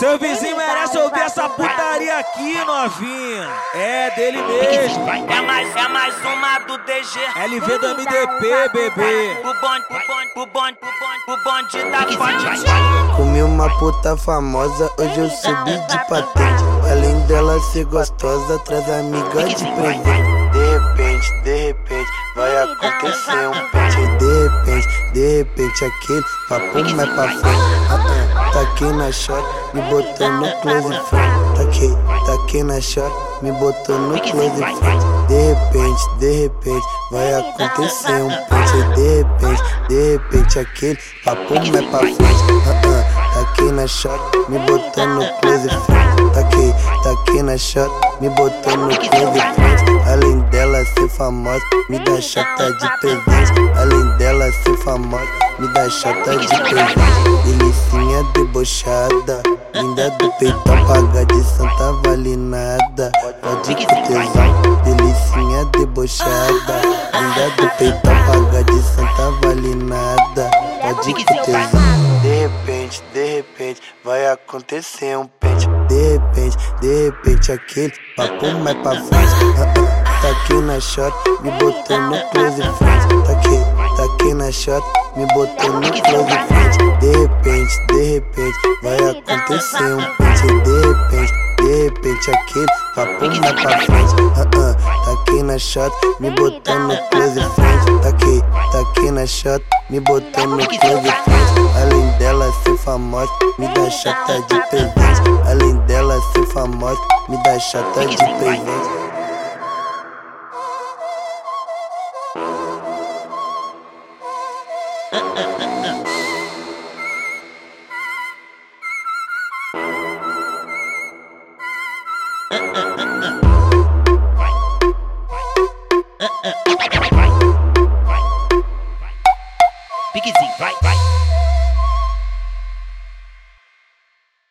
Seu vizinho merece ouvir essa putaria aqui, novinha. É dele mesmo. É mais, é mais uma do DG. LV do MDP, bebê. O bonde, o bonde, o bonde, o bonde, o bonde da fonte. Comi uma puta famosa, hoje eu subi de patente. Além dela ser gostosa, traz amiga de presente. De repente, de repente, vai acontecer um pente. De repente, de repente, aquele papo mais pra frente. Ah, taquei na shot, me botou no close friend. Taquei, taquei na shot, me botou no close friend. De repente, de repente, vai acontecer um pente. De repente, de repente, aquele papo mais pra frente. Ah, ah, taquei na shot, me botou no close friend. Taquei, taquei na shot, me botou no close friend. Além dela ser famosa, me dá chata de presente. Além dela ser famosa, me dá chata de presente. Debochada, linda do peitão, paga de santa vale nada. Pode que tesão, delicinha debochada, linda do peitão, paga de santa vale nada. Pode que tesão. De repente, de repente, vai acontecer um pente. De repente, de repente, aquele papo mais pra frente. Ah, ah, taquei na shot, me botou no close friend. Taquei, taquei na shot, me botou no close friend. De repente, de repente, vai acontecer um pente. De repente, de repente, aquele papo mais pra frente. Ah, ah, taquei na shot, me botou no close friend. Taquei, taquei na shot, me botou no close friend. Além dela ser famosa, me dá chata de presente. Além dela ser famosa, me dá chata de presente. Piquezinho, vai, vai.